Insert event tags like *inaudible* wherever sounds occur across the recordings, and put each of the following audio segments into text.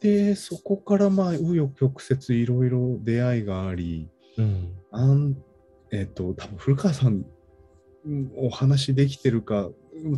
で、そこからまあ、紆余曲折いろいろ出会いがあり、うん。あんえっ、と、多分古川さんうんお話できてるか、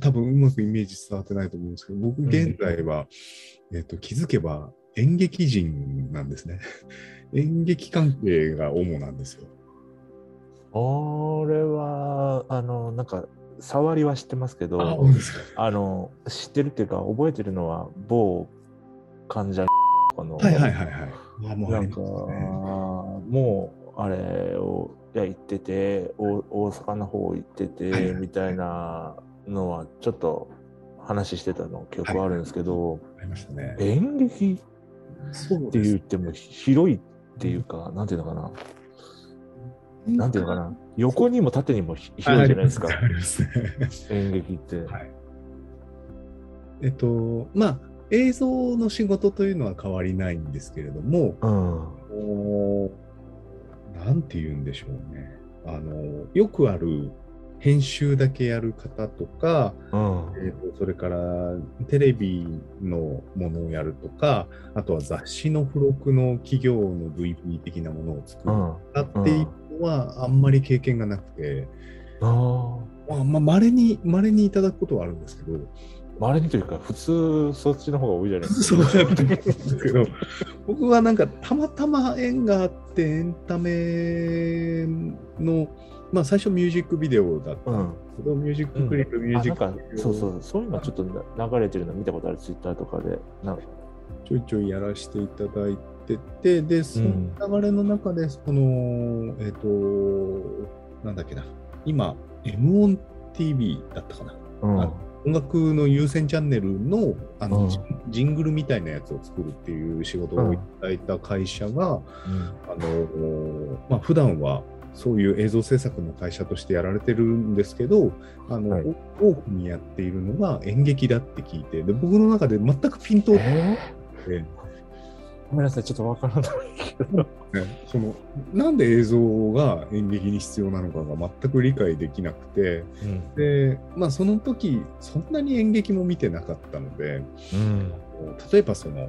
多分うまくイメージ伝わってないと思うんですけど、僕現在は、えっ、と、気づけば演劇人なんですね。*laughs* 演劇関係が主なんですよ。俺は、あの、なんか、触りは知ってますけあ、ど、そうですか？あの、知ってるっていうか、覚えてるのは、某患者とかの、はいはいはいはい。あもうあなんか、ねもう、あれを、いや、行ってて、お大阪の方行ってて、みたいなのは、ちょっと話してたの記憶はあるんですけど、ありましたね。演劇って言っても広いっていうか、なんていうのかな、なんていうのかな、横にも縦にもひ広いじゃないですか、*laughs* すね。演劇って。はい。えっと、まあ、映像の仕事というのは変わりないんですけれども、うん。こうなんて言うんでしょうね。あの、よくある編集だけやる方とか、うん。えーとそれからテレビのものをやるとか、あとは雑誌の付録の企業の VP 的なものを作るうん。とかっていうのはあんまり経験がなくて、あまあ、まあ、稀に、稀にいただくことはあるんですけど、あ。あれにというか、普通そっちの方が多いじゃないですそうか。なんですけど、僕はなんかたまたま縁があってエンタメの、まあ最初ミュージックビデオだったんですけど、ミュージッククリップ、ミュージックビデオそうそうそういうのちょっとな流れてるの見たことあるツイッターとかでちょいちょいやらせていただいてて、で、その流れの中で、その、えっ、と、なんだっけな、今、M1TV だったかな。うんあ音楽の優先チャンネルのあの、うん。ジジングルみたいなやつを作るっていう仕事をいただいた会社が、あのまあ普段はそういう映像制作の会社としてやられてるんですけど、あのはい。お多くにやっているのが演劇だって聞いて、で僕の中で全くピントをえて、ーごめんなさいちょっとわからないけど。*laughs* ね、そのなんで映像が演劇に必要なのかが全く理解できなくて、うん。でまあ、その時そんなに演劇も見てなかったので、うん。例えばその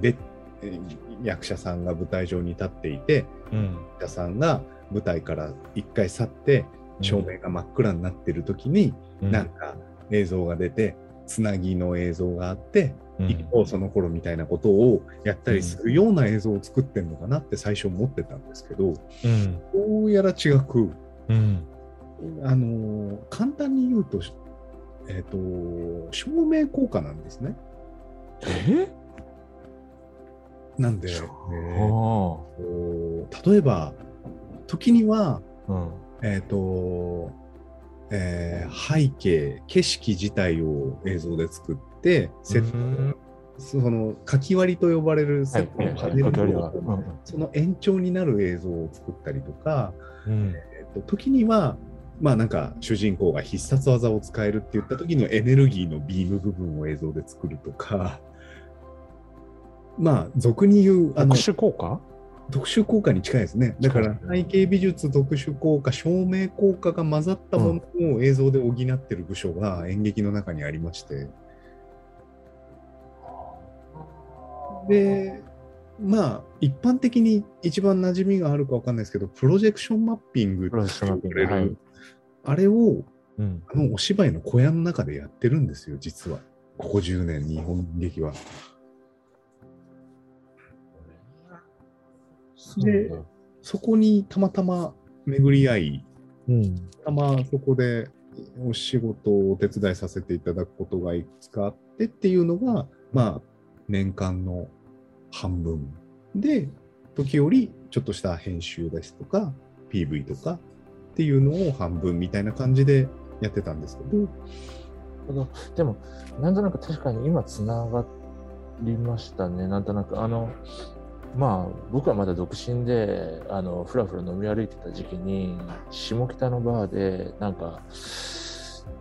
でえー役者さんが舞台上に立っていてうん。役者さんが舞台から一回去って照明が真っ暗になってる時に、うん。なんか映像が出てつなぎの映像があって、うん。一方その頃みたいなことをやったりするような映像を作ってんのかなって最初思ってたんですけどうん。どうやら違くうん。あのー簡単に言うと,、えー、と照明効果なんですね。え？なんで、例えば時には、うん。えっとえー背景景色自体を映像で作ってセット。うん。その書き割りと呼ばれるセットのパネル書き割りはをその延長になる映像を作ったりとか、うん。えっと時にはまあなんか主人公が必殺技を使えるって言った時のエネルギーのビーム部分を映像で作るとか。まあ俗に言うあの特殊効果？特殊効果に近いですね。だから背景美術、特殊効果、照明効果が混ざったものを映像で補ってる部署が演劇の中にありまして。で、まあ、一般的に一番馴染みがあるかわかんないですけど、プロジェクションマッピングって言われるはいあれをうんあのお芝居の小屋の中でやってるんですよ、実は。ここ10年、日本劇は。でそこにたまたま巡り合い、うんたまそこでお仕事をお手伝いさせていただくことがいくつかあってっていうのが、まあ、年間の半分で、時折ちょっとした編集ですとか、PV とかっていうのを半分みたいな感じでやってたんですけど、ほどでも、なんとなく確かに今つながりましたね、なんとなく。あの、まあ、僕はまだ独身で、あの、ふらふら飲み歩いてた時期に、下北のバーで、なんか、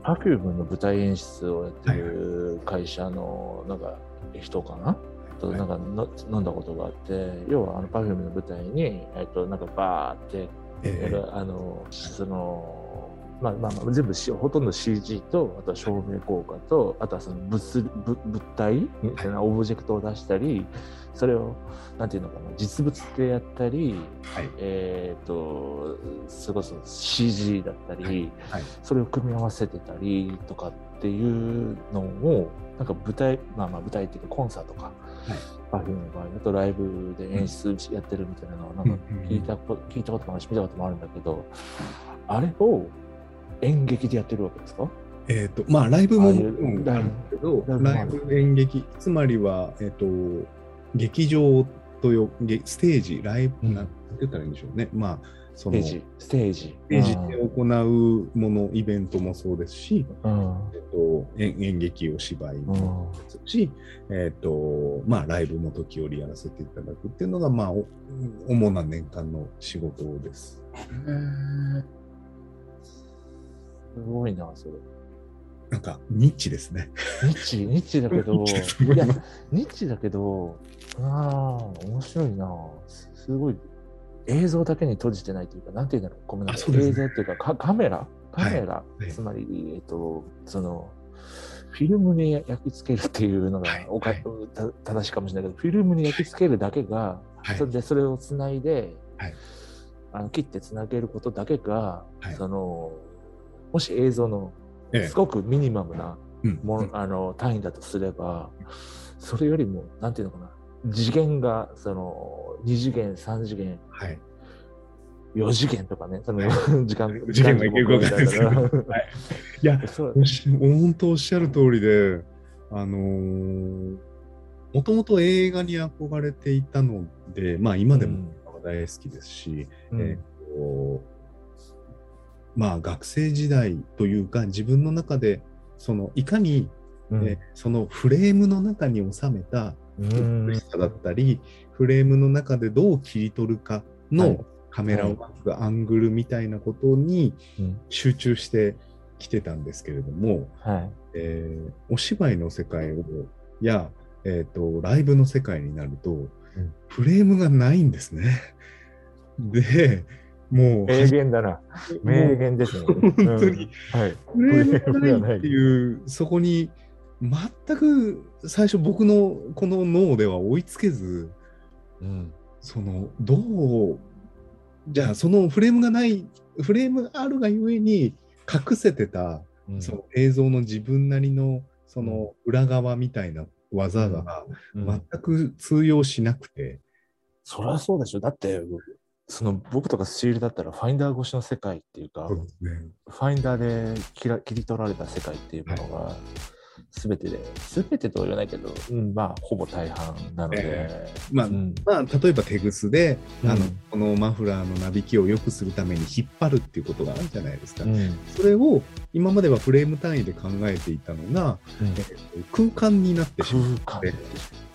Perfume の舞台演出をやってる会社の、なんか、人かな？と、はい。なんかの、飲んだことがあって、要は、あの、Perfume の舞台に、えっと、なんか、バーって、えやるあの、その、まあまあまあ全部しほとんど CG とあとは照明効果とあとはその物物物体みたいなオブジェクトを出したりそれをなんていうのかな実物でやったり、はい。えっ、とそれこそ CG だったり、はい。それを組み合わせてたりとかっていうのをなんか舞台まあまあ舞台っていうかコンサートか、パフュームの場合だとライブで演出やってるみたいなのをなんか聞いたこ聞いたこともあるし見たこともあるんだけどあれを演劇でやってるわけですか？えっ、と、まあ、ライブもあるんですけど、ライブ演劇、つまりは、えっ、と、劇場とよ、げステージ、ライブ、うんなんて言ったらいいんでしょうね。まあ、その、ステージ。ステージ。で行うもの、イベントもそうですし、うん。えっと、演演劇を芝居うんもですし、えっと、まあ、ライブも時折やらせていただくっていうのが、まあ、お主な年間の仕事です。すごいなそれ。なんか、ニッチですね。ニッチニッチだけどいやニッチだけどああ面白いな。すすごい。映像だけに閉じてないというかなんていうんだろう。ごめんなさい、ね。映像っていうかかカメラ？カメラ、い。つまりえっとそのフィルムに焼き付けるっていうのがはい。おか、はい。た正しいかもしれないけどフィルムに焼き付けるだけが、はい。それでそれをつないで、はい。あの切ってつなげることだけが、はい。そのもし映像のええ。すごくミニマムなうん。もの、あの単位だとすればそれよりもなんていうのかな次元がその2次元3次元はい。4次元とかねその時間 *laughs* 次元がいけるかわかんないですけどはい。いや、本当おっしゃる通りで、あのーもともと映画に憧れていたので、まあ今でも大好きですし、うん。えーとまあ学生時代というか自分の中でそのいかに、うん。えーそのフレームの中に収めたうん。美しさだったり、フレームの中でどう切り取るかはのい。カメラワーク、アングルみたいなことにうん。集中してきてたんですけれども、はい。えーお芝居の世界をや、えー、とライブの世界になると、フレームがないんですね。で、もう、名言だな。名言ですね。本当にうん。はい。フレームがないっていう、そこに全く最初僕のこの脳では追いつけず、うん。そのどうじゃあそのフレームがないフレームがあるがゆえに隠せてた、うん。その映像の自分なりのその裏側みたいな技がうん。全く通用しなくて、そりゃそうでしょ。だってその僕とかスチールだったらファインダー越しの世界っていうか、ね。ファインダーで切ら切り取られた世界っていうものが全てで、全てとは言わないけど、うん、まあほぼ大半なので、えまあうん。まあ、例えばテグスで、あのうんこのマフラーのなびきを良くするために引っ張るっていうことがあるじゃないですか。うん。それを今まではフレーム単位で考えていたのが、うん。えー空間になってしまう。空間はい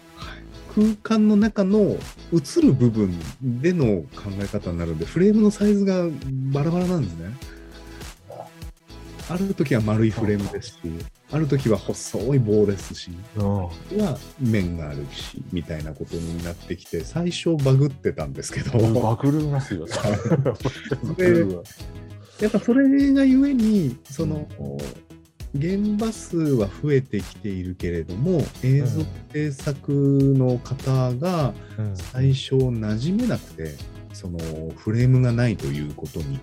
空間の中の映る部分での考え方になるんで、フレームのサイズがバラバラなんですね。ある時は丸いフレームですし、ある時は細い棒ですし、うん。は面があるし、みたいなことになってきて、最初バグってたんですけど、バグりますよ。*laughs* やっぱそれがゆえに、その、現場数は増えてきているけれども、映像制作の方がうん。最初馴染めなくて、そのフレームがないということに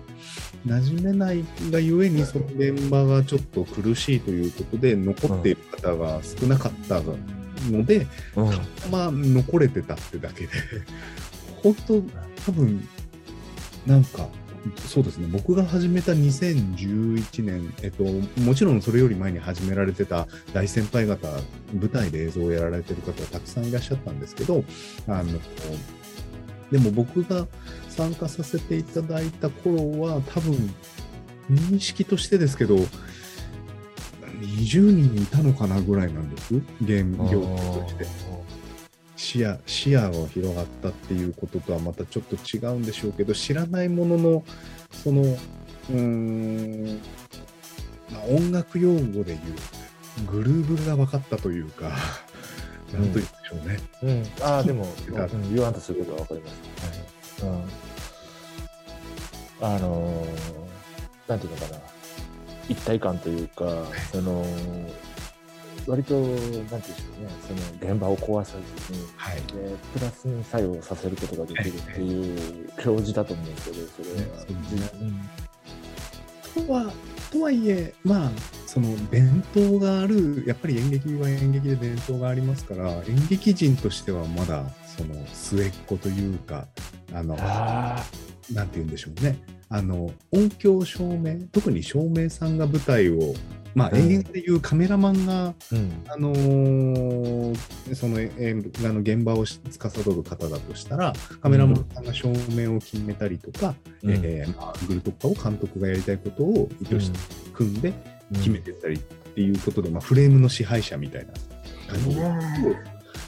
馴染めないがゆえに、その現場がちょっと苦しいということで、残っている方が少なかったので、うん。まあ残れてたってだけで、本当、多分なんか、そうですね、僕が始めた2011年、えっと、もちろんそれより前に始められてた大先輩方、舞台で映像をやられてる方たくさんいらっしゃったんですけど、あのでも僕が参加させていただいた頃は、多分認識としてですけど、20人いたのかなぐらいなんです、ゲーム業界として。視野視野が広がったっていうこととはまたちょっと違うんでしょうけど知らないもののそのうーん、まあ、音楽用語で言うグルーブが分かったというか、なんと言うんでしょうね。うん、ああ、でも、ううんん、言わんとすることはわかります。うん、あのーなんていうのかな、一体感というか、その割と、なんていうんでしょうね、その現場を壊さずに、はい。でプラスに作用させることができるっていう教授だと思うんですけど、それは。そうですとは、とはいえ、まあ、その伝統がある、やっぱり演劇は演劇で伝統がありますから、演劇人としてはまだ、その末っ子というか、あの、あなんて言うんでしょうね。あの、音響照明、特に照明さんが舞台を、まあ、うん。映画でいうカメラマンが、ーうん。あのーその映画の現場を司る方だとしたら、カメラマンさんが照明を決めたりとか、うん。えーまあ、グルとかを監督がやりたいことを意図して組んで決めてったりっていうことで、まあ、フレームの支配者みたいな感じで、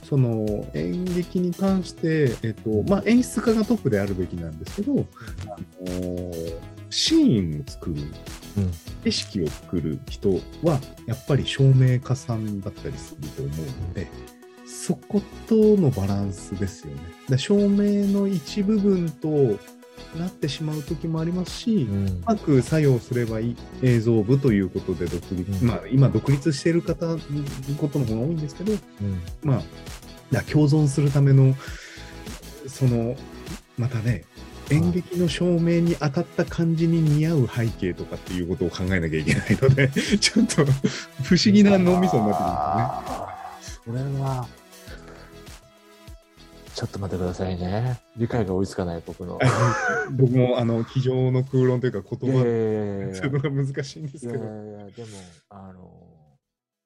その演劇に関して、えっとまあ、演出家がトップであるべきなんですけど、あのーシーンを作る、うん景色を作る人はやっぱり照明家さんだったりすると思うので、そことのバランスですよね。照明の一部分となってしまう時もありますし、うん。うまく作用すればいい映像部ということで独立、うん。まあ今独立している方のことの方が多いんですけど、うん。まあ、共存するための、その、またね、演劇の照明に当たった感じに似合う背景とかっていうことを考えなきゃいけないので、*laughs* ちょっと不思議な脳みそになってあーそれは、ちょっと待ってくださいね。理解が追いつかない僕の。僕も、あの、机上の空論というか言葉が *laughs* 難しいんですいけど。やいやいや、でも、あの、